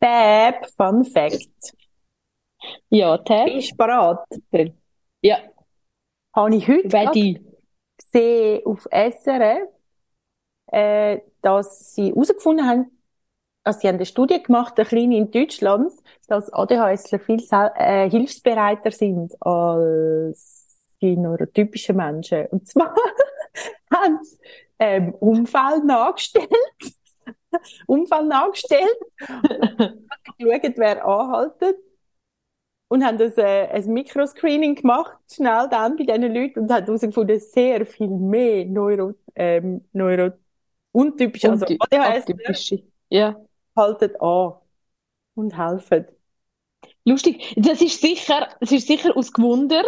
Tab, Fun Fact. Ja, Tab. Bist du bereit? Ja, Habe ich heute ready. gesehen auf SRF, äh, dass sie herausgefunden haben, also sie haben eine Studie gemacht, eine kleine in Deutschland, dass ADHSler viel äh, hilfsbereiter sind als die neurotypischen Menschen. Und zwar haben sie ähm, Unfall nachgestellt, Unfall nachgestellt, geschaut, wer anhaltet und haben das, äh, ein Mikroscreening gemacht, schnell dann bei diesen Leuten und haben herausgefunden, sehr viel mehr Neuro, ähm, Neuro, untypisch, also ADHS. Ja. halten an und helfen. Lustig. Das ist sicher, das ist sicher aus Gewunder.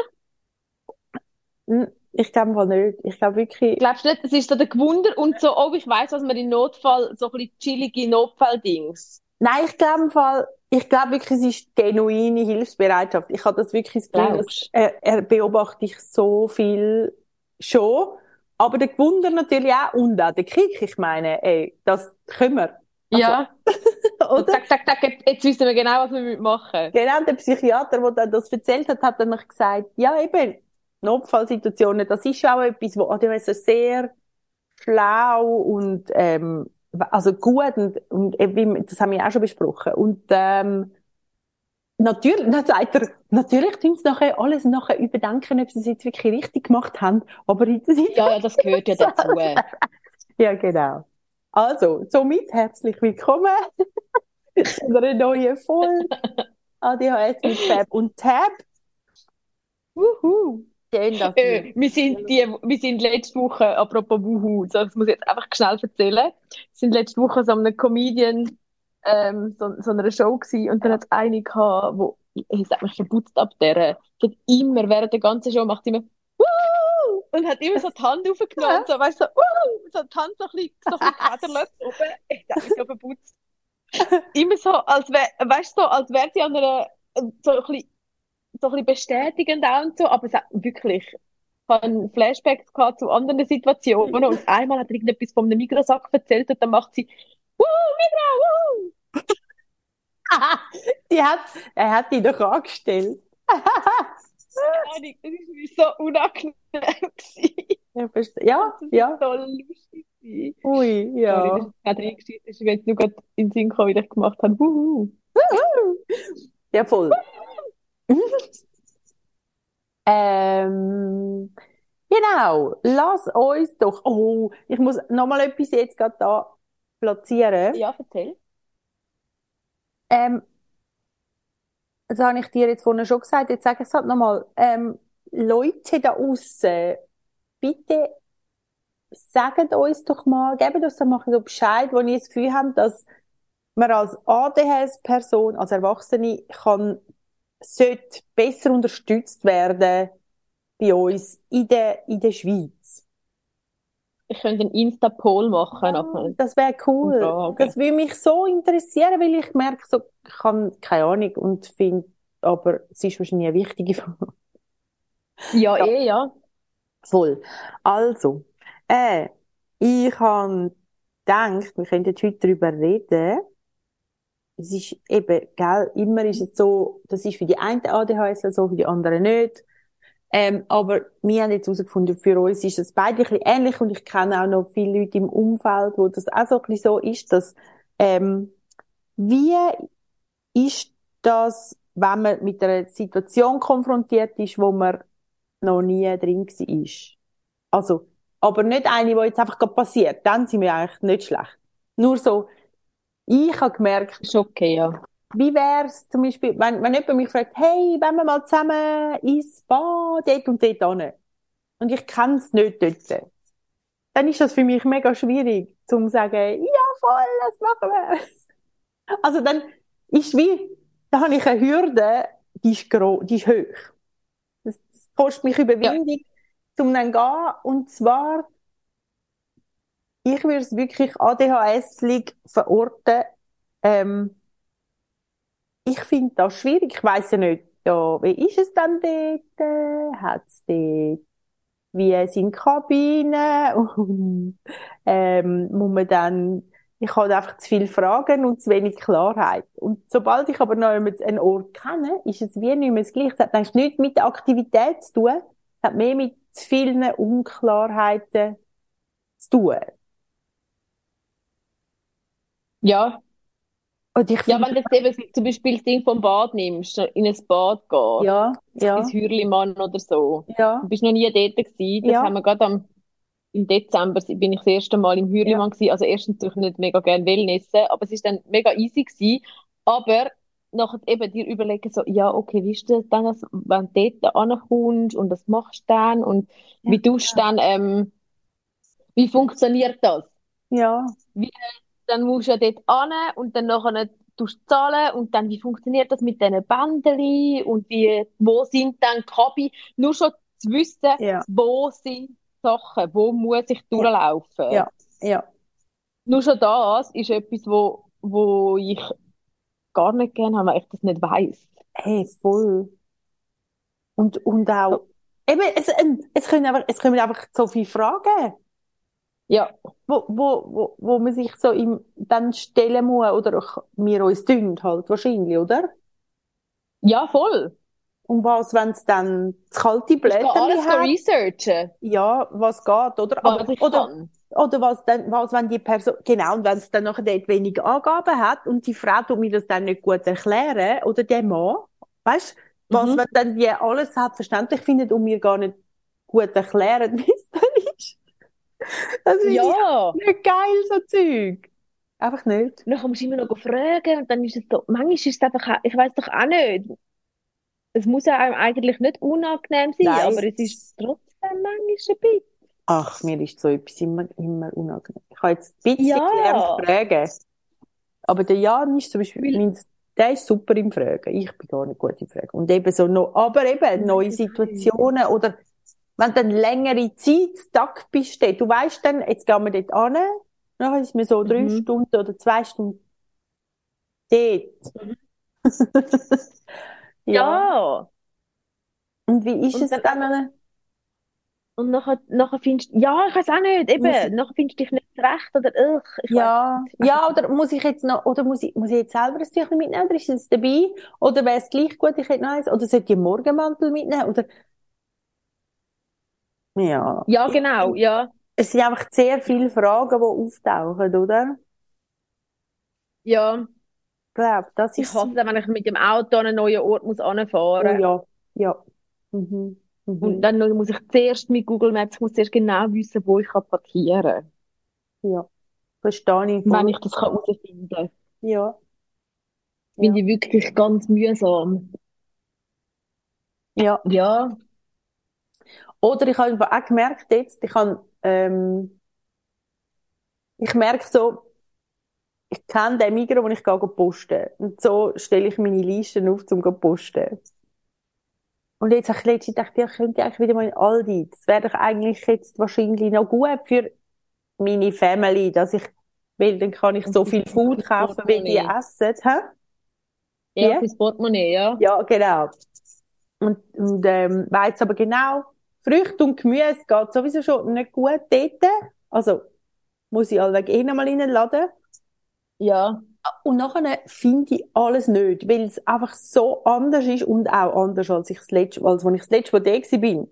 Hm, Ich glaube mal nicht. Ich glaube wirklich, Glaubst du nicht, das ist so der Gewunder und so, oh, ich weiss, was man im Notfall, so ein bisschen chillige Notfalldings. nein, ich glaube im Fall, ich glaube wirklich, es ist genuine Hilfsbereitschaft. Ich habe das wirklich das Gefühl, Glaubst äh, er beobachte ich so viel schon. Aber der Gewunder natürlich auch und auch der Kick. Ich meine, ey, das können wir. Also, Ja. Oder? Zack, zack, zack, jetzt, wissen wir genau, was wir machen Genau, der Psychiater, der das erzählt hat, hat dann noch gesagt, ja eben, Notfallsituationen, das ist auch etwas, wo ADHS sehr schlau und ähm, also gut und, und eben, das haben wir auch schon besprochen. Und ähm, natürlich, dann sagt er, natürlich tun sie nachher alles nachher überdenken, ob sie es jetzt wirklich richtig gemacht haben, aber der Situation Ja, ja, das gehört ja dazu. ja, genau. Also, somit herzlich willkommen zu einer neuen Folge ADHS mit Fab und Tab. Wuhu. Dass Äh, wir... wir sind die, wir sind letzte Woche, apropos Wuhu, so, das muss ich jetzt einfach schnell erzählen, wir sind letzte Woche so einem Comedian, ähm, so, so einer Show gewesen, und dann hat es eine gehabt, wo, ich sag mich verputzt ab der, die hat immer, während der ganzen Show macht sie immer, Wuhu! Und hat immer so die Hand aufgenommen, so, weißt du, so, Wuhu! So die Hand so ein bisschen, so ein bisschen oben, ich mich so verputzt. Immer so, als wär, weißt du, so, als wäre sie an einer, so ein bisschen, so ein bisschen bestätigend auch und so, aber es hat wirklich, ich habe Flashbacks gehabt zu anderen Situationen und einmal hat er irgendetwas von einem Mikrosack erzählt und dann macht sie, Wuhu, Mikro, wuhu! Die hat, er hat die doch angestellt. Ahnung, Das ist mir so unangenehm. Ja, ja, ja. so lustig. Ui, Sorry, ja. das ist gerade reingeschrieben, das ist mir jetzt nur gerade in den Sinn gekommen, wie ich gemacht habe. Wuhu. Ja, voll. Ähm, genau. Lass uns doch, oh, ich muss nochmal etwas jetzt gerade da platzieren. Ja, erzähl. Ähm, das habe ich dir jetzt vorhin schon gesagt, jetzt sage ich es halt nochmal. Ähm, Leute da außen, bitte sagt uns doch mal, gebt uns doch mal so Bescheid, wo ihr das Gefühl habt, dass man als ADHS-Person, als Erwachsene, kann, sollte besser unterstützt werden bei uns in der, in der Schweiz. Ich könnte einen Insta-Poll machen. Nachher. das wäre cool. Das würde mich so interessieren, weil ich merke, so, ich habe keine Ahnung und finde, aber es ist wahrscheinlich eine wichtige Frage. Ja, Ja. eh, ja. Voll. Also, äh, ich habe gedacht, wir könnten heute darüber reden. Es ist eben, gell, immer ist es so, das ist für die einen ADHS so, für die anderen nicht. Ähm, aber wir haben jetzt herausgefunden, für uns ist es beide ein bisschen ähnlich und ich kenne auch noch viele Leute im Umfeld, wo das auch so ein bisschen so ist, dass, ähm, wie ist das, wenn man mit einer Situation konfrontiert ist, wo man noch nie drin war? Also, aber nicht eine, die jetzt einfach gerade passiert. Dann sind wir eigentlich nicht schlecht. Nur so, ich habe gemerkt, Ist okay, ja. wie wär's zum Beispiel, wenn, wenn jemand mich fragt, hey, wenn wir mal zusammen ins Spa, dort und dort hin. Und ich kenn's nicht dort. Dann ist das für mich mega schwierig, zum sagen, ja, voll, das machen wir. Also dann ist wie, da habe ich eine Hürde, die ist gro, die ist hoch. Das, das kostet mich Überwindung, zum dann gehen. Und zwar, ich würde es wirklich ADHS-lig verorten, ähm, ich finde das schwierig. Ich weiss ja nicht, ja, wie ist es dann dort? Hat es dort wie sind Kabinen ähm, muss man dann ich habe einfach zu viele Fragen und zu wenig Klarheit. Und sobald ich aber noch einen Ort kenne, ist es wie nicht mehr das Gleiche. Es hat eigentlich nichts mit der Aktivität zu tun. Es hat mehr mit zu vielen Unklarheiten zu tun. Ja. Und ich ja, wenn du jetzt eben zum Beispiel das Ding vom Bad nimmst, in ein Bad gehst, ja, ja. ins Hürlimann oder so. Ja. Du bist noch nie dort gewesen. Das Ja. haben wir gerade am, im Dezember bin ich das erste Mal im Hürlimann gewesen. Also erstens natürlich nicht mega gerne Wellnessen, aber es ist dann mega easy gewesen. Aber nachher eben dir überlegen so, ja, okay, wie ist das dann, wenn du dort ankommst und das machst du dann und wie tust du dann, ähm, wie funktioniert das? Ja. Dann musst du ja dort an und dann nachher tust du zahlen und dann, wie funktioniert das mit diesen Bändeli und wie, wo sind dann die Kabi? Nur schon zu wissen, Ja. wo sind Sachen, wo muss ich durchlaufen? Ja. Ja. Nur schon das ist etwas, wo, wo ich gar nicht gerne habe, weil ich das nicht weiss. Hey, voll. Und, und auch, eben, es, ähm, es können einfach, es kommen einfach so viele Fragen, Ja, wo, wo, wo, wo man sich so im, dann stellen muss, oder auch wir uns dünn halt, wahrscheinlich, oder? ja, voll. Und was, wenn es dann das kalte Ich gehe alles hat? researchen, Ja, was geht, oder? was Aber, oder, kann. oder was dann, was, wenn die Person, genau, und wenn es dann nachher dort wenig Angaben hat und die Frau tut mir das dann nicht gut erklären, oder der Mann, weißt, was, Mhm. wenn dann die alles selbstverständlich findet und mir gar nicht gut erklären, wie. Das finde Ja. ich nicht geil, so Zeug. Einfach nicht. Dann musst du immer noch fragen und dann ist es so, manchmal ist es einfach, ich weiß doch auch nicht. Es muss ja einem eigentlich nicht unangenehm sein, Nein. aber es ist trotzdem manchmal ein bisschen. Ach, mir ist so etwas immer, immer unangenehm. Ich habe jetzt ein bisschen Ja. gelernt fragen. Aber der Jan ist zum Beispiel, Weil- mein, der ist super im Fragen. Ich bin gar nicht gut im Fragen. Und eben so noch, aber eben neue. Situationen oder wenn du dann längere Zeit stuck bist, du weißt dann, jetzt gehen wir dort an, dann ist mir so drei Mhm. Stunden oder zwei Stunden dort. ja. Ja. Und wie ist Und es dann dann? Und nachher, nachher findest du, ja, ich weiß auch nicht, eben, ich- nachher findest du dich nicht zurecht oder, ich weiss Ja, ja, oder muss ich jetzt noch, oder muss ich, muss ich jetzt selber ein Tüchlein mitnehmen, oder ist es dabei? Oder wäre es gleich gut, ich hätte noch eins? Oder sollte ich einen Morgenmantel mitnehmen? Oder, ja. Ja, genau, ja, Es sind einfach sehr viele Fragen, die auftauchen, oder? ja. Ich glaube, das Ich ist, hasse es, wenn ich mit dem Auto an einen neuen Ort muss oh anfahren ja, ja. Mhm. Und Mhm. dann muss ich zuerst mit Google Maps, ich muss zuerst genau wissen, wo ich kann parkieren kann, Ja. Verstehe ich wenn ich das kann herausfinden kann. Ja. Finde ich wirklich ganz mühsam. Ja. Ja, Oder ich habe auch gemerkt jetzt, ich habe, ähm, ich merke so, ich kenne den Migros, wo ich gehe posten. Und so stelle ich meine Listen auf, um zu posten. Und jetzt habe ich letztens gedacht, ja, ich könnte eigentlich wieder mal in Aldi. Das wäre doch eigentlich jetzt wahrscheinlich noch gut für meine Family, dass ich, weil dann kann ich so viel Food kaufen, wie die essen, hä? ja, Ja. fürs Portemonnaie, ja. Ja, genau. Und, und ähm, weiss aber genau, Früchte und Gemüse geht sowieso schon nicht gut dort. Also muss ich allweg eh noch mal in den Laden. Ja, Und nachher finde ich alles nicht, weil es einfach so anders ist und auch anders, als ich das letzte, als wenn ich das letzte Mal da bin.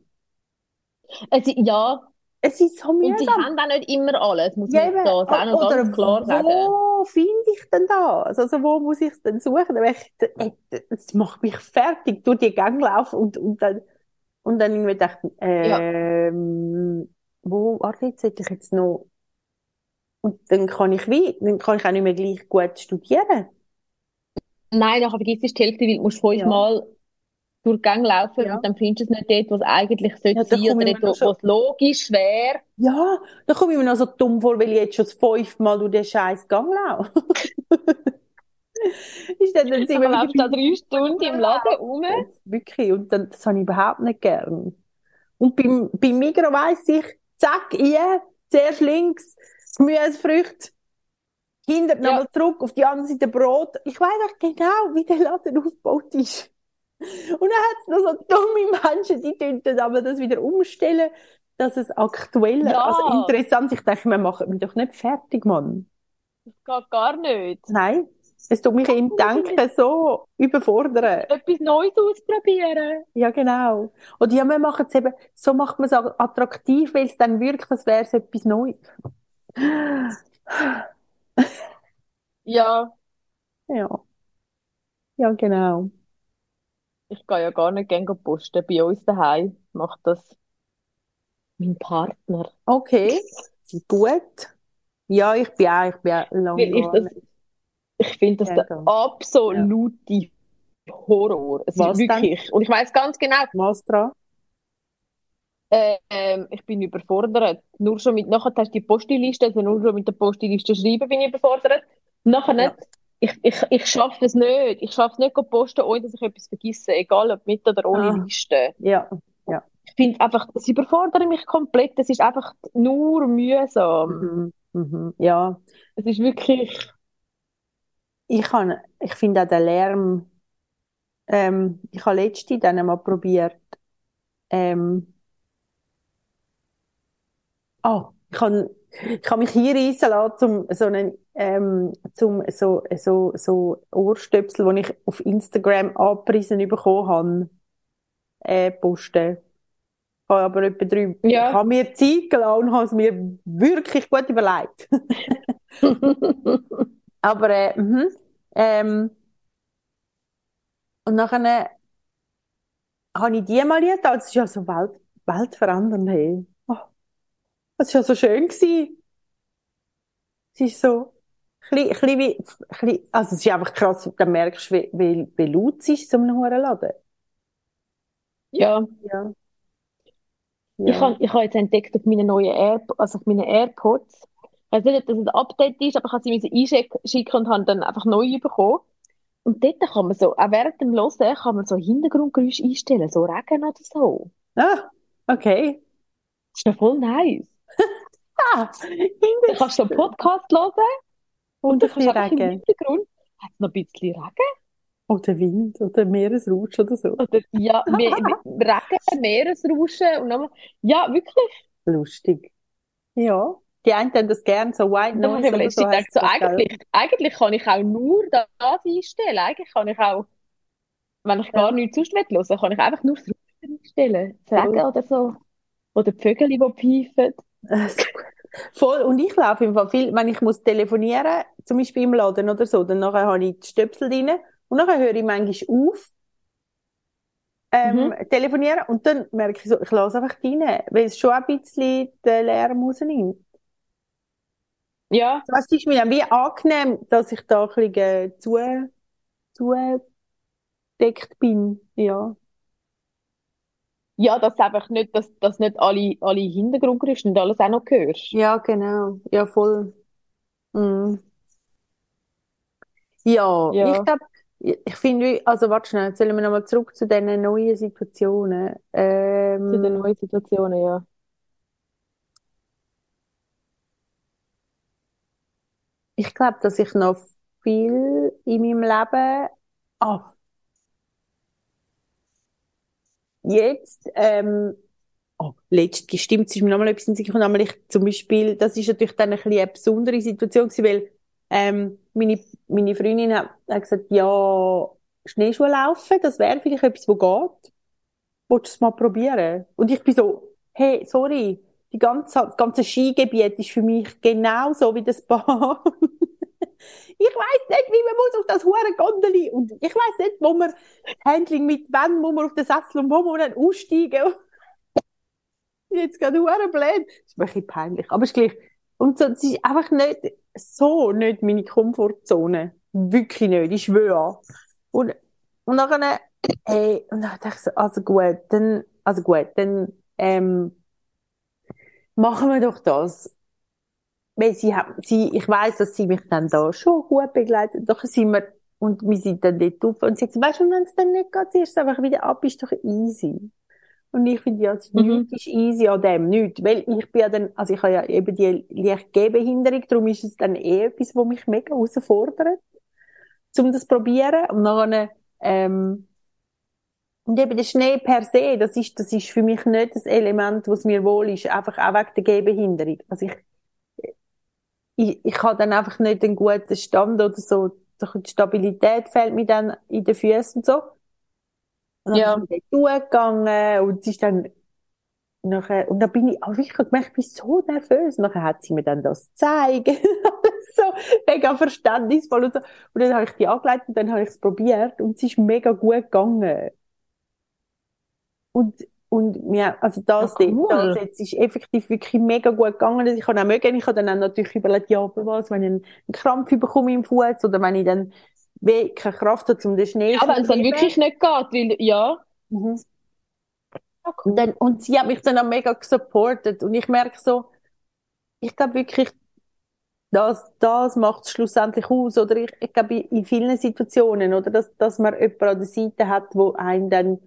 es, ja, Es ist so und sie mühsam. haben auch nicht immer alles, muss Ja, man auch noch Oder ganz klar sagen. wo finde ich denn das? Also wo muss ich es denn suchen? Ich, äh, macht mich fertig, durch die Gang laufen und, und dann, und dann irgendwie dachte, ähm, wo, warte, jetzt hätte ich jetzt noch, und dann kann ich wie, dann kann ich auch nicht mehr gleich gut studieren. Nein, nachher vergisst du die Hälfte, weil du musst Ja. fünfmal durch die Gang laufen Ja. und dann findest du es nicht dort, wo es eigentlich sollte Ja, da sein oder ich mir dort, noch wo es logisch wäre. Ja, dann komme ich mir noch so dumm vor, weil ich jetzt schon das fünfte Mal durch den scheiß Gang laufe. Ist dann, dann sind wir läufst da drei Stunden im Laden rum. Wirklich. Und dann, das habe ich überhaupt nicht gern. Und beim, beim Migros weiss ich, zack, ein, zuerst links, Gemüse, Früchte, hinter Ja. nochmal zurück, auf die andere Seite Brot. Ich weiss auch genau, wie der Laden aufgebaut ist. Und dann hat es noch so dumme Menschen, die dann aber das wieder umstellen. dass es aktueller, Ja. also interessant, ich denke, wir machen mich doch nicht fertig, Mann. Das geht gar nicht. Nein, es tut mich im Denken so überfordern. Etwas Neues ausprobieren. Ja, genau. Und ja, wir machen es eben, so macht man es attraktiv, weil es dann wirkt, als wäre es etwas Neues. Ja, Ja. Ja, genau. ich gehe ja gar nicht gerne posten. Bei uns daheim macht das mein Partner. Okay, gut. Ja, ich bin auch, ich bin auch lange Weil ich das. Ich finde das Ja, der absolute Horror. Es Was ist denn? wirklich. Und ich weiß ganz genau, Was dran? ähm, ich bin überfordert. Nur schon mit, nachher hast du die Postiliste, also nur schon mit der Postiliste schreiben bin ich überfordert. Nachher Ja. nicht. Ich, ich, ich schaffe es nicht. Ich schaffe es nicht, posten, ohne dass ich etwas vergesse. Egal ob mit oder ohne Ah. Liste. Ja, Ich finde einfach, das überfordert mich komplett. Das ist einfach nur mühsam. mhm. Mhm. Ja. Es ist wirklich, Ich ich finde auch den Lärm, ähm, ich habe letztens dann einmal probiert, ähm, oh, ich kann, ich mich hier reissen lassen, zum, so einen, ähm, zum, so, so, so Ohrstöpsel, die ich auf Instagram angepriesen bekommen habe, äh, posten. Ich habe aber etwa drei, Ja. ich habe mir Zeit gelassen und habe es mir wirklich gut überlegt. Aber, äh, mhm. Ähm, und nachher habe ich die mal getan. Das ist ja so Welt, weltverändernd, hey. Oh, das ist ja so schön gewesen. Es ist so, ein bisschen, wie, bisschen, also es ist einfach krass, dann merkst du, wie, wie, wie laut es ist in so einem hohen Laden. ja. Ja. Ich Ja. habe ich habe jetzt entdeckt auf meinen neuen Air, also auf meinen AirPods. Ich weiß nicht, ob das ein Update ist, aber ich habe sie einschicken und habe dann einfach neu bekommen. Und dort kann man so, auch während dem Hören, kann man so Hintergrundgeräusche einstellen, so Regen oder so. Ah, okay. Das ist ja voll nice. Ah, Dann kannst du so einen Podcast hören und ein dann kannst du einfach im. Hintergrund, hat es noch ein bisschen Regen? Oder Wind, oder Meeresrausch oder so. Oder, ja, me, me, Regen, Meeresrauschen und nochmal, ja, wirklich. Lustig. Ja. Die einen haben das gern, so White ich Noise oder so gedacht, so, eigentlich, eigentlich kann ich auch nur das einstellen. Eigentlich kann ich auch, wenn ich gar nichts sonst hören will, kann ich einfach nur das Rauschen einstellen. Regen Voll. oder so. Oder die Vögel, die pfeifen. So gut. Voll. Und ich laufe im Fall viel, wenn ich muss telefonieren, zum Beispiel im Laden oder so, dann nachher habe ich die Stöpsel drin und nachher höre ich manchmal auf, ähm, Mhm. telefonieren und dann merke ich so, ich lasse einfach rein, weil es schon ein bisschen den Lärm rausnimmt. Ja, Das ist mir wie angenehm, dass ich da ein bisschen äh, zu, zugedeckt bin. Ja. ja, dass einfach nicht, dass, dass nicht alle, alle Hintergrundgeräusche und alles auch noch hörst. Ja, genau. Ja, voll. Mhm. Ja, Ja. ich glaube, ich finde, also warte schnell, jetzt sollen wir nochmal zurück zu diesen neuen Situationen. Zu den Ähm, neuen Situationen, ja. Ich glaube, dass ich noch viel in meinem Leben, ah, jetzt, ähm, oh, letztens, stimmt, es ist mir nochmal etwas in Sinn nämlich zum Beispiel, das ist natürlich dann ein bisschen eine besondere Situation gewesen, weil, ähm, meine, meine Freundin hat, hat gesagt, ja, Schneeschuhe laufen, das wäre vielleicht etwas, wo geht. Willst du es mal probieren? Und ich bin so, hey, sorry, die ganze, das ganze Skigebiet ist für mich genauso wie das Bahn. Ich weiß nicht, wie man muss auf das hure Gondeli und ich weiß nicht, wo man das Handling mit wann muss man auf den Sessel und wo muss man dann aussteigen. Jetzt gerade hure blöd. Das ist ein bisschen peinlich, aber ist gleich. Und so, es ist einfach nicht so nicht meine Komfortzone. Wirklich nicht, ich schwöre. Und, und dann, hey, und dann dachte ich so, also gut, dann, also gut, dann, ähm, machen wir doch das. Weil sie hat, sie, ich weiss, dass sie mich dann da schon gut begleitet. Doch sind wir, und wir sind dann dort auf und sie sagt, weißt du, wenn es dann nicht geht, ziehst du einfach wieder ab, ist doch easy. Und ich finde, ja, Mhm. nichts ist easy an dem, nichts. Weil ich bin ja dann, also ich habe ja eben die leicht Gehbehinderung, darum ist es dann eh etwas, was mich mega herausfordert, um das zu probieren. Und dann, ähm, Und eben der Schnee per se, das ist, das ist für mich nicht das Element, was mir wohl ist, einfach auch wegen der Gehbehinderung. Also ich, ich, ich habe dann einfach nicht einen guten Stand oder so. Die Stabilität fehlt mir dann in den Füßen und so. Und dann Ja. bin ich dort gegangen und es ist dann nachher, und dann bin ich auch wirklich gemerkt, ich bin so nervös. Nachher hat sie mir dann das gezeigt. so mega verständnisvoll und so. Und dann habe ich die angelegt und dann habe ich es probiert und es ist mega gut gegangen. Und, und mir, also das, Ja, cool. das jetzt ist effektiv wirklich mega gut gegangen. Ich kann auch mögen, ich habe dann auch natürlich überlegt, ja, was, wenn ich einen Krampf bekomme im Fuß oder wenn ich dann wie keine Kraft habe, um den Schnee Ja, wenn es dann zu wirklich nicht geht, weil, ja. Mhm. Ja, Und, dann, und sie hat mich dann auch mega gesupportet. Und ich merke so, ich glaube wirklich, das, das macht es schlussendlich aus. Oder ich, ich glaube, in, vielen Situationen, oder, dass, dass man jemanden an der Seite hat, wo einem dann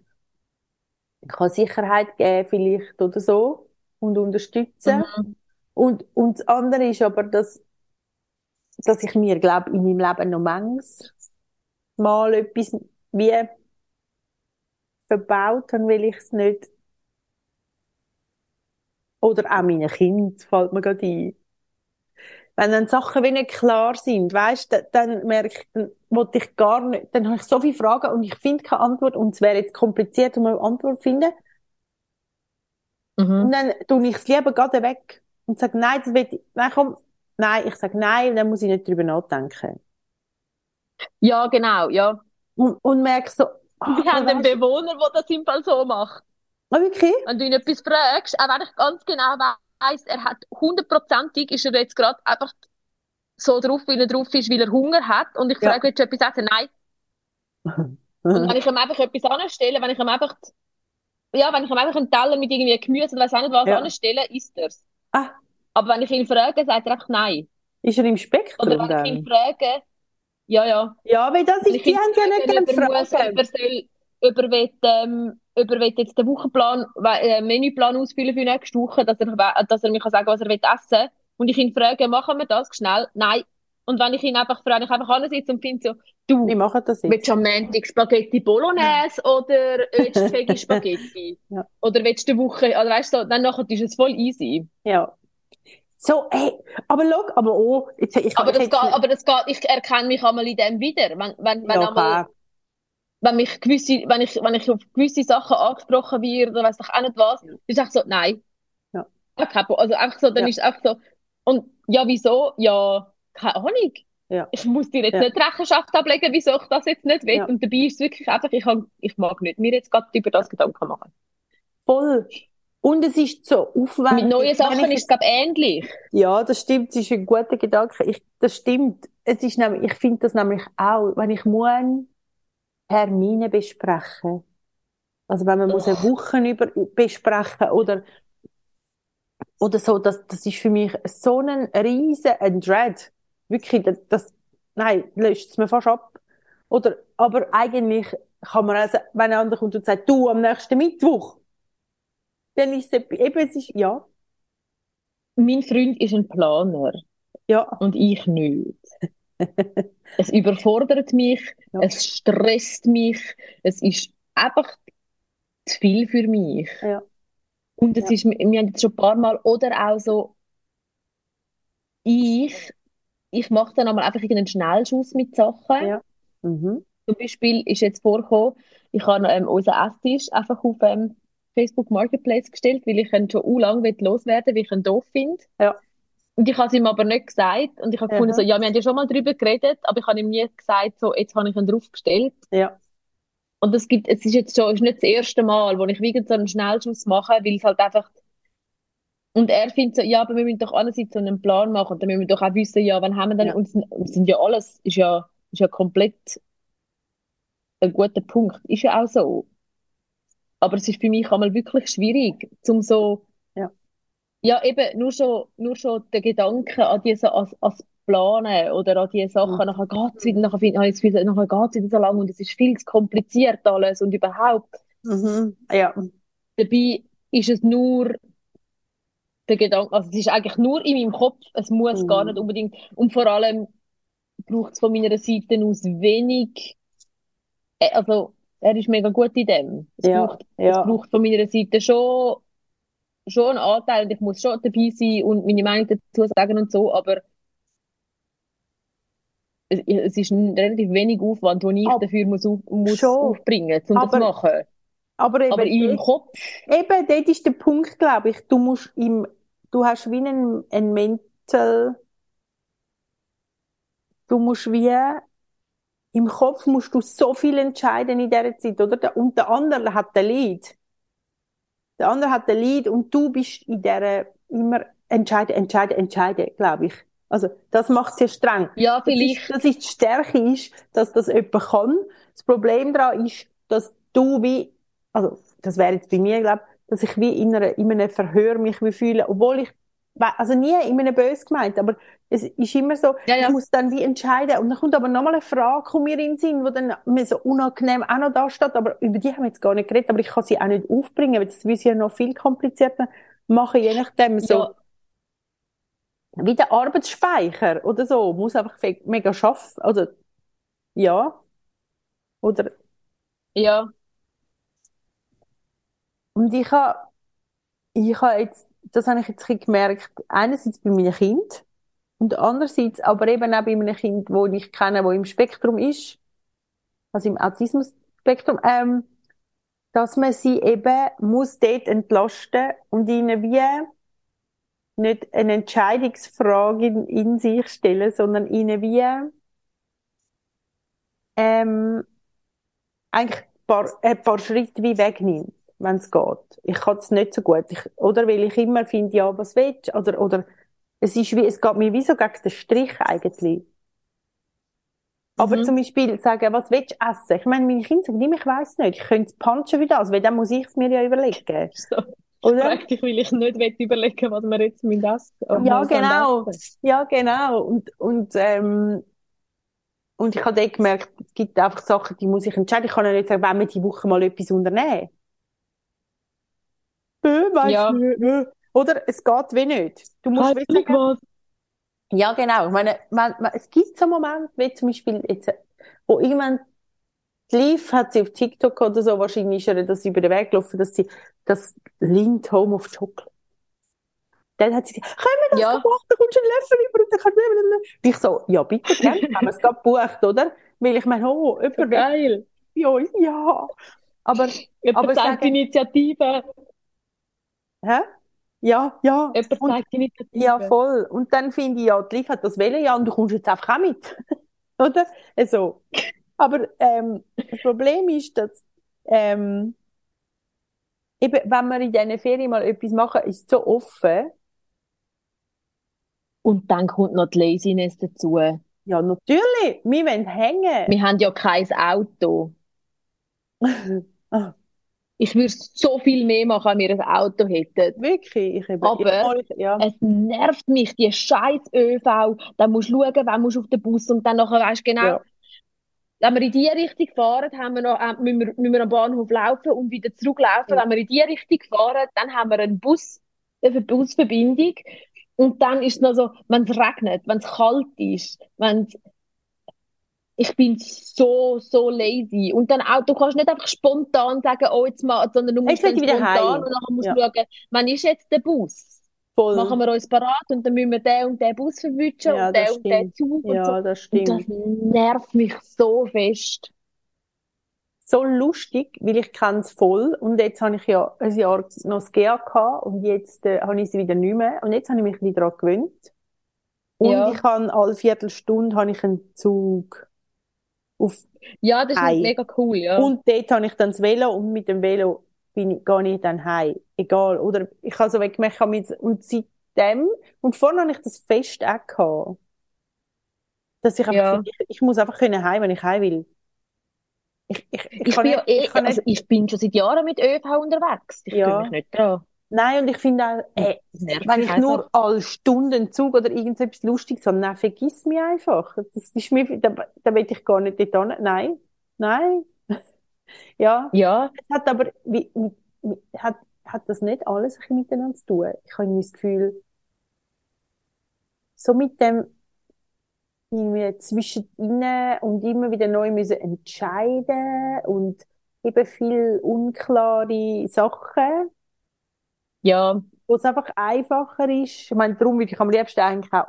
kann Sicherheit geben, vielleicht, oder so, und unterstützen. Mhm. Und, und das andere ist aber, dass, dass ich mir, glaube in meinem Leben noch manches Mal etwas wie verbaut habe, weil ich es nicht oder auch meinen Kind fällt mir gerade ein. Wenn dann Sachen wie nicht klar sind, weißt, dann, dann merke ich, dann wollte ich gar nicht, dann habe ich so viele Fragen und ich finde keine Antwort und es wäre jetzt kompliziert, um eine Antwort zu finden. Mhm. Und dann tue ich es lieber gerade weg und sage, nein, das will ich, nein, komm, nein, ich sage nein, dann muss ich nicht drüber nachdenken. Ja, genau, ja. Und, und merke so, ah, Wir haben einen Bewohner, der das im Fall so macht. ah, wirklich? Wenn du ihn etwas fragst, auch wenn ich ganz genau weiss, er hat hundertprozentig, ist er jetzt gerade einfach so drauf, wie er drauf ist, weil er Hunger hat. Und ich Ja. frage, willst du etwas essen? Nein. Und wenn ich ihm einfach etwas anstelle, wenn ich ihm einfach, ja, wenn ich ihm einfach einen Teller mit irgendwie Gemüse oder weiß auch nicht was Ja. anstelle, isst er's. Ah, Aber wenn ich ihn frage, sagt er einfach nein. ist er im Spektrum Oder wenn ich ihn dann? frage, ja, ja. Ja, weil das ist, die haben ja nicht gerne er muss, ob Fragen. er soll, ob er will, ähm, er will jetzt den Wochenplan, äh, Menüplan ausfüllen für nächste Woche, dass er, dass er mir kann sagen, was er will essen. Und ich ihn frage, machen wir das schnell? Nein. Und wenn ich ihn einfach frage, ich einfach ansitze und finde so, du, Wir machen das jetzt. willst du am Montag Spaghetti Bolognese oder willst du Veggie Spaghetti? Ja. Oder willst du die Woche, oder weißt du, dann nachher ist es voll easy. Ja. So, ey, aber schau, aber oh, jetzt, ich, Aber ich das geht, aber das geht, ich erkenne mich einmal in dem wieder. Wenn, wenn, wenn ja, einmal. Wenn mich gewisse, wenn ich, wenn ich auf gewisse Sachen angesprochen werde, oder weiss doch auch nicht was, ist es einfach so, nein. Ja. Also einfach so, dann Ja. ist es einfach so, und ja, wieso? Ja, keine Ahnung. Ja. Ich muss dir jetzt Ja. nicht Rechenschaft ablegen, wieso ich das jetzt nicht will. Ja. Und dabei ist es wirklich einfach, ich, hab, ich mag nicht mir jetzt gerade über das Gedanken machen. Voll. Und es ist so aufwendig. Mit neuen Sachen ich ist es, glaube ich, ähnlich. Ja, das stimmt. Es ist ein guter Gedanke. Ich, das stimmt. Es ist nämlich, ich finde das nämlich auch, wenn ich muss Termine besprechen. Also wenn man muss eine Woche über besprechen oder oder so, das, das ist für mich so ein riesen ein Dread. Wirklich, das, das nein, löscht es mir fast ab. Oder, aber eigentlich kann man also, wenn ein anderer kommt und sagt, du, am nächsten Mittwoch, dann ist es eben, es ist, ja, Mein Freund ist ein Planer ja, und ich nicht. Es überfordert mich, Ja. es stresst mich, es ist einfach zu viel für mich. ja, Und es Ja. ist, wir haben jetzt schon ein paar Mal, oder auch so, ich, ich mache dann einmal einfach irgendeinen Schnellschuss mit Sachen. Mhm. Zum Beispiel ist jetzt vorgekommen, ich habe ähm, unseren Esstisch einfach auf ähm, Facebook Marketplace gestellt, weil ich ihn schon u lang will loswerden, weil ich ihn doof finde. Ja. Und ich habe es ihm aber nicht gesagt. Und ich habe gefunden, so, ja, wir haben ja schon mal drüber geredet, aber ich habe ihm nie gesagt, so, jetzt habe ich ihn draufgestellt. Ja, Und es gibt, es ist jetzt schon, es ist nicht das erste Mal, wo ich wegen so einen Schnellschuss mache, weil es halt einfach, und er findet so, ja, aber wir müssen doch einerseits so einen Plan machen, und dann müssen wir doch auch wissen, ja, wann haben wir dann, Ja. und sind, sind ja alles, ist ja, ist ja komplett ein guter Punkt, ist ja auch so. Aber es ist für mich einmal wirklich schwierig, zum so, Ja. ja, eben, nur schon, nur schon der Gedanke an diese, als, als Planen oder an diese Sachen, Mhm. nachher geht's wieder, nachher, find- das Gefühl, nachher geht's wieder so lang und es ist viel zu kompliziert alles und überhaupt. mhm. ja, Dabei ist es nur der Gedanke, also es ist eigentlich nur in meinem Kopf, es muss Mhm. gar nicht unbedingt, und vor allem braucht es von meiner Seite aus wenig, äh, also er ist mega gut in dem. Es, Ja, braucht, ja. es braucht von meiner Seite schon, schon einen Anteil und ich muss schon dabei sein und meine Meinung dazu sagen und so, aber es, ist ein relativ wenig Aufwand, den ich Ab- dafür muss, auf, muss aufbringen, um das Aber zu machen. Aber eben, Aber dort- Kopf, eben, dort ist der Punkt, glaube ich. Du musst im, du hast wie einen, einen Mental, du musst wie, im Kopf musst du so viel entscheiden in dieser Zeit, oder? Der- Und der andere hat den Lead. Der andere hat den Lead und du bist in dieser immer entscheiden, entscheiden, entscheiden, glaube ich. Also, das macht es ja streng. ja, Das ist, vielleicht, das ist die Stärke ist, dass das jemand kann. Das Problem daran ist, dass du wie, also, das wäre jetzt bei mir, glaube dass ich wie in, einer, in einem Verhör mich wie fühle, obwohl ich, also nie in einem bös gemeint, aber es ist immer so, Ja, ja. ich muss dann wie entscheiden. Und dann kommt aber nochmal eine Frage, kommt mir in den Sinn, wo dann mir so unangenehm auch noch da steht, aber über die haben wir jetzt gar nicht geredet, aber ich kann sie auch nicht aufbringen, weil das will sie ja noch viel komplizierter. Machen, je nachdem so ja, wie der Arbeitsspeicher oder so, muss einfach mega schaffen, oder, ja, oder, ja, und ich habe, ich habe jetzt, das habe ich jetzt gemerkt, einerseits bei meinen Kind und andererseits aber eben auch bei einem Kind, wo ich kenne, wo im Spektrum ist, also im Autismus-Spektrum, ähm, dass man sie eben muss dort entlasten und ihnen wie nicht eine Entscheidungsfrage in, in sich stellen, sondern ihnen wie ähm, eigentlich ein paar, ein paar Schritte wie wegnimmt, wenn es geht. Ich kann es nicht so gut. Ich, oder weil ich immer finde, ja, was willst du? Oder, oder es ist wie, es geht mir wie so gegen den Strich eigentlich. Aber Mhm. zum Beispiel sagen, was willst du essen? Ich meine, meine Kinder sagen immer, ich weiss nicht. Ich könnte es punchen wie das, weil dann muss ich es mir ja überlegen. so. Oder? Praktisch, weil ich nicht überlegen was wir jetzt mit essen. Ja, genau. essen. Ja, genau. Und, und, ähm, und ich habe dann gemerkt, es gibt einfach Sachen, die muss ich entscheiden. Ich kann ja nicht sagen, wenn wir die Woche mal etwas unternehmen. Weiss Ja. nicht. Oder? Es geht wie nicht. Du musst Heilig sagen, was. ja, genau. Ich meine, man, man, es gibt so Momente, wie zum Beispiel jetzt, wo irgendwann die Liv hat sie auf TikTok oder so, wahrscheinlich ist ihr das über den Weg gelaufen, dass sie das Lind Home of Chocolate. Dann hat sie gesagt, können wir das Ja. gemacht, da kommst du einen Löffel über und dann kannst du ich so, ja, bitte, gerne, haben wir es gerade gebucht, oder? Weil ich meine, oh, jemand Geil. uns, ja. Aber, Jemand Aber die Initiative. Hä? Ja, ja. Jemand Und, zeigt Initiative. ja, voll. Und dann finde ich, ja, die Liv hat das Welle, ja, und du kommst jetzt einfach auch mit. Oder? Also. Aber, ähm, das Problem ist, dass, ähm, eben, wenn wir in diesen Ferien mal etwas machen, ist es so offen. Und dann kommt noch die Laziness dazu. Ja, natürlich. Wir wollen hängen. Wir haben ja kein Auto. Ich würde so viel mehr machen, wenn wir ein Auto hätten. Wirklich. Ich Aber- ja. Es nervt mich, die scheiß ÖV. Dann musst du schauen, wann musst du auf den Bus und dann nachher weisst du genau, Ja. wenn wir in die Richtung fahren, haben wir noch, äh, müssen wir, müssen wir am Bahnhof laufen und wieder zurücklaufen. Ja. Wenn wir in die Richtung fahren, dann haben wir einen Bus, eine Busverbindung. Und dann ist es noch so, wenn es regnet, wenn es kalt ist, wenn ich bin so, so lazy. Und dann auch, du kannst nicht einfach spontan sagen, oh, jetzt mal, sondern du musst dann spontan heim. und nachher musst Ja. du schauen, wann ist jetzt der Bus? Voll. Machen wir uns parat und dann müssen wir den und den Bus verwischen Ja, und den das und den stimmt. Zug und so. Ja, das Und das stimmt. nervt mich so fest. so lustig, weil ich kenne es voll. Und jetzt habe ich ja ein Jahr noch das GA gehabt und jetzt äh, habe ich sie wieder nicht mehr. Und jetzt habe ich mich wieder daran gewöhnt. Und Ja. ich habe alle Viertelstunde habe ich einen Zug. Auf, Ja, das ist mega cool, ja. Und dort habe ich dann das Velo und mit dem Velo bin ich, gehe ich dann heim. Egal. Oder ich habe so habe mit, und seitdem, und vorhin habe ich das fest auch gehabt. Dass ich einfach, Ja. finde, ich, ich muss einfach können heim, wenn ich heim will. Ich, ich, ich Ich bin nicht, ja eh, ich nicht, also ich bin schon seit Jahren mit ÖV unterwegs. Ich Ja. mich nicht dran. Nein, und ich finde auch, äh, wenn ich nur alle Stunden Zug oder irgendetwas Lustiges habe, nein, vergiss mich einfach. Das ist mir, da, da will ich gar nicht dort hin. Nein, nein. Ja, Ja, es hat aber, wie, wie, wie, hat, hat das nicht alles ein bisschen miteinander zu tun? Ich habe das Gefühl, so mit dem, irgendwie zwischen ihnen und immer wieder neu müssen entscheiden und eben viel unklare Sachen, Ja, wo es einfach einfacher ist. Ich meine, darum würde ich am liebsten eigentlich auch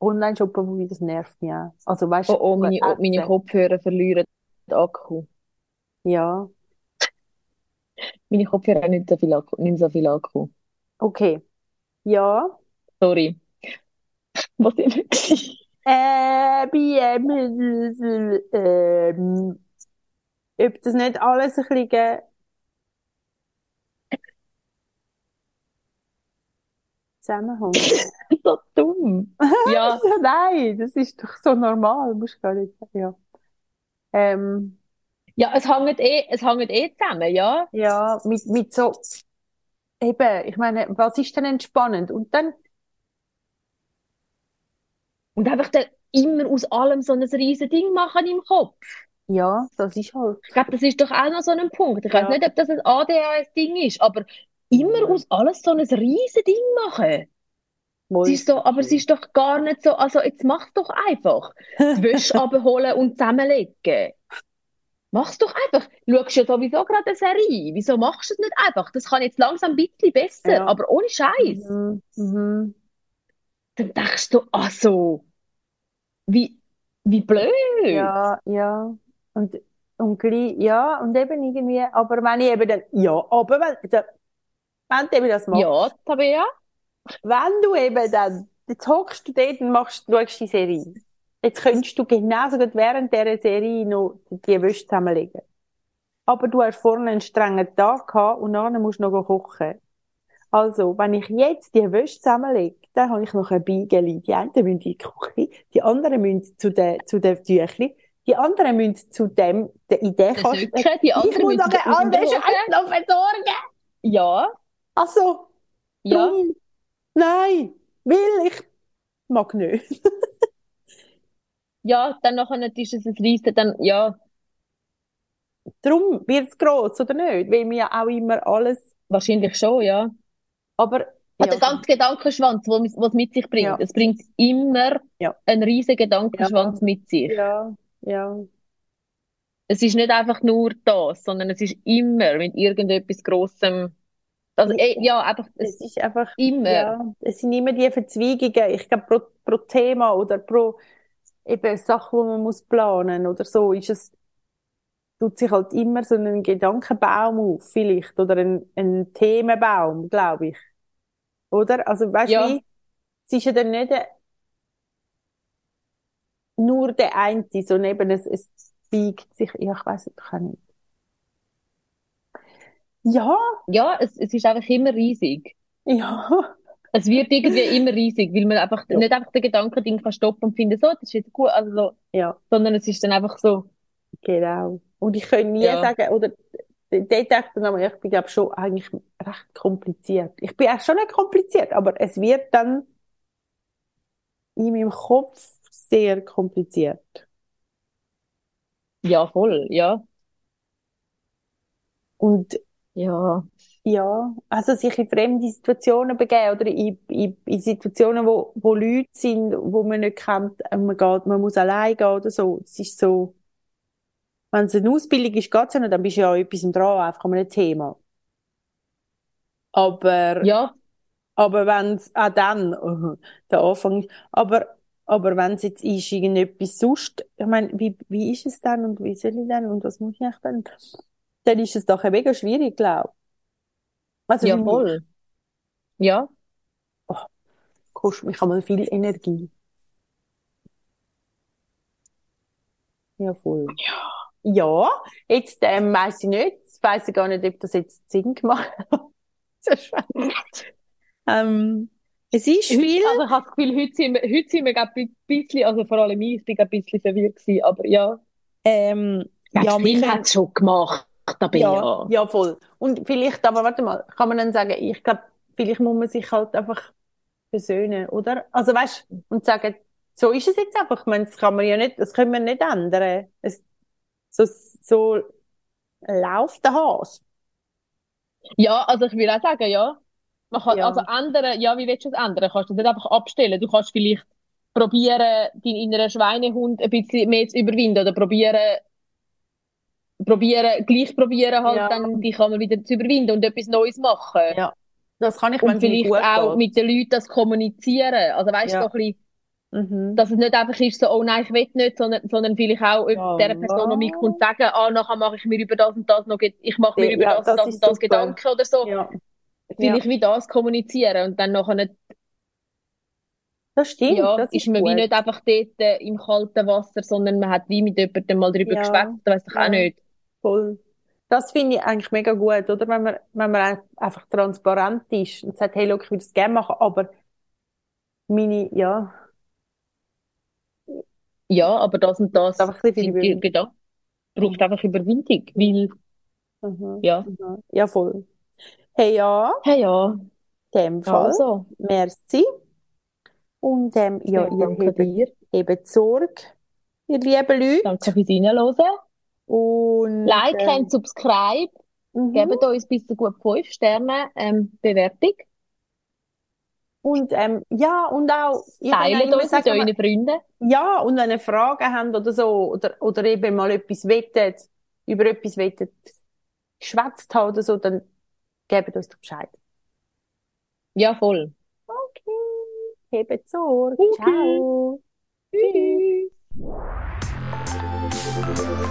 online shoppen, wobei das nervt mich auch. Also weißt oh, oh, meine, oh, meine. Kopfhörer verlieren den Akku. Ja, Meine Kopfhörer haben nicht so viel Akku, nicht so viel Akku. okay. Ja. Sorry. Was gewesen? Äh, bei, ähm, ähm, ob das nicht alles ein bisschen zusammenhängt. So dumm. Ja, Ja, nein, das ist doch so normal, musst gar nicht sagen. Ja. Ähm, ja, es hängt eh, es hängt eh zusammen, ja. ja, mit, mit so, eben, ich meine, was ist denn entspannend? Und dann, Und einfach dann immer aus allem so ein riesen Ding machen im Kopf. ja, das ist halt, Ich glaube, das ist doch auch noch so ein Punkt. Ich weiß Ja. nicht, ob das ein ADHS-Ding ist, aber immer aus alles so ein riesen Ding machen. Es ist so, aber es ist doch gar nicht so, also jetzt mach's doch einfach. Die Wäsche abholen und zusammenlegen. Mach's doch einfach. Schaust ja sowieso gerade eine Serie. Wieso machst du es nicht einfach? Das kann jetzt langsam ein bisschen besser, Ja. aber ohne Scheiß. Mhm, mhm. Dann denkst du, also, wie, wie blöd. Ja, ja. Und, und gleich, ja, und eben irgendwie, aber wenn ich eben dann, ja, aber wenn, da- wenn du eben das machst, Ja, Tabea. wenn du eben dann, jetzt hockst du dort und machst, schaust die Serie. Jetzt könntest du genauso gut während dieser Serie noch die Wäsche zusammenlegen. Aber du hast vorne einen strengen Tag gehabt und nachher musst du noch kochen. Also, wenn ich jetzt die Wäsche zusammenlege, dann habe ich noch ein Beigeli. Die einen müssen in die Küche, die anderen müssen zu den, zu den Tüchli, die anderen müssen zu dem, der Idee Lücke, die Ich anderen muss müssen das Boden. Scheiß noch versorgen. Ja, Also, ja. drum, nein, weil ich mag nicht. Ja, dann nachher ist es ein Riesen, dann, ja, Drum wird es gross, oder nicht? Weil wir ja auch immer alles, wahrscheinlich schon, ja. aber, Und ja, der ganze Gedankenschwanz, was es mit sich bringt, Ja. es bringt immer Ja. einen riesen Gedankenschwanz mit sich. ja, ja, Es ist nicht einfach nur das, sondern es ist immer mit irgendetwas Grossem. Also, eh, ja, einfach, es es ist einfach, immer. ja, es sind immer die Verzweigungen, ich glaube, pro, pro Thema oder pro eben Sachen, die man muss planen oder so, ist es, tut sich halt immer so ein Gedankenbaum auf, vielleicht, oder ein, ein Themenbaum, glaube ich. Oder? Also, weißt du, Ja. wie? Es ist ja dann nicht äh, nur der eine, sondern eben es, es biegt sich, ja, ich weiß es nicht. Ja, Ja, es, es ist einfach immer riesig. ja, Es wird irgendwie immer riesig, weil man einfach Ja. nicht einfach den Gedankending kann stoppen und finden, so, das ist jetzt gut, also so, ja, sondern es ist dann einfach so, genau. Und ich kann nie Ja. sagen, oder, dort dachte ich dann, aber ich bin, glaube schon eigentlich recht kompliziert. Ich bin auch schon nicht kompliziert, aber es wird dann in meinem Kopf sehr kompliziert. ja, voll, ja. Und Ja, Ja, also sich in fremde Situationen begeben oder in, in, in Situationen, wo, wo Leute sind, wo man nicht kennt, man geht, man muss allein gehen oder so. Es ist so, wenn es eine Ausbildung ist, geht's ja nicht, dann bist du ja an etwas dran, einfach an einem Thema. Aber, ja, aber wenn es, auch dann, oh, der Anfang, aber, aber wenn es jetzt ist, irgendetwas sonst, ich meine, wie, wie ist es dann und wie soll ich dann und was muss ich eigentlich dann? Dann ist es doch mega schwierig, glaube ich. Also ja, voll. Ja, kostet mich einmal viel Energie. Ja, voll. Ja, jetzt ähm, weiss ich nicht, ich ich gar nicht, ob das jetzt Sinn gemacht hat. ähm, es ist viel. Also ich habe das Gefühl, heute sind wir, heute sind wir ein bisschen, also vor allem ich, ich bin ein bisschen verwirrt gewesen, aber ja. Ähm, Ja, ja, können- hat es schon gemacht, da bin ja, ja. ja, voll. Und vielleicht, aber warte mal, kann man dann sagen, ich glaube, vielleicht muss man sich halt einfach versöhnen, oder? Also weißt, und sagen, so ist es jetzt einfach. Ich meine, das kann man ja nicht, das können wir nicht ändern. Es, so, so läuft der Hase. Ja, also ich würde auch sagen, ja. Man kann, Ja. also ändern, ja, wie willst du es ändern? Kannst du das nicht einfach abstellen? Du kannst vielleicht probieren, deinen inneren Schweinehund ein bisschen mehr zu überwinden oder probieren, probieren, gleich probieren halt Ja. dann, die kann man wieder zu überwinden und etwas Neues machen. Ja. Das kann ich, Und vielleicht auch geht. mit den Leuten das kommunizieren. Also weißt du, Ja. so ein bisschen, Mhm. dass es nicht einfach ist so, oh nein, ich will nicht, sondern, sondern vielleicht auch Ja. der Person, die mich kommt, sagen, ah, nachher mache ich mir über das und das noch, ich mache mir Ja, über das, das und das ist und das super. Gedanken oder so. Ja. Vielleicht wie das kommunizieren und dann nachher nicht, Das stimmt, ja, das ist ist man wie gut. nicht einfach dort äh, im kalten Wasser, sondern man hat wie mit jemandem mal drüber Ja. geschwätzt, weiss ich Ja. auch nicht. Voll. Das finde ich eigentlich mega gut, oder? Wenn man, wenn man ein- einfach transparent ist und sagt, hey, look, ich würde es gerne machen, aber meine, ja, Ja, aber das und das einfach ein sind. Gedanken. Braucht einfach Überwindung, weil, Mhm. ja. Mhm. Ja, voll. Hey, ja, Hey, ja, in dem Fall, also, merci. Und, ähm, ja, ja, ihr dir. habt Sorge, ihr lieben Leute. Danke fürs Reinhören. Und, Like ähm, und subscribe. mhm. Gebt uns bitte gut 5 Sterne ähm, Bewertung. Und, ähm, ja, und auch, Teilt uns mit euren Freunden. Ja, und wenn ihr Fragen habt oder so, oder, oder eben mal etwas wettet, über etwas wettet, geschwätzt haben oder so, dann gebt uns doch Bescheid. Ja, voll. Okay, hebt Sorge. Okay. Ciao. Tschüss. Tschüss. Thank you.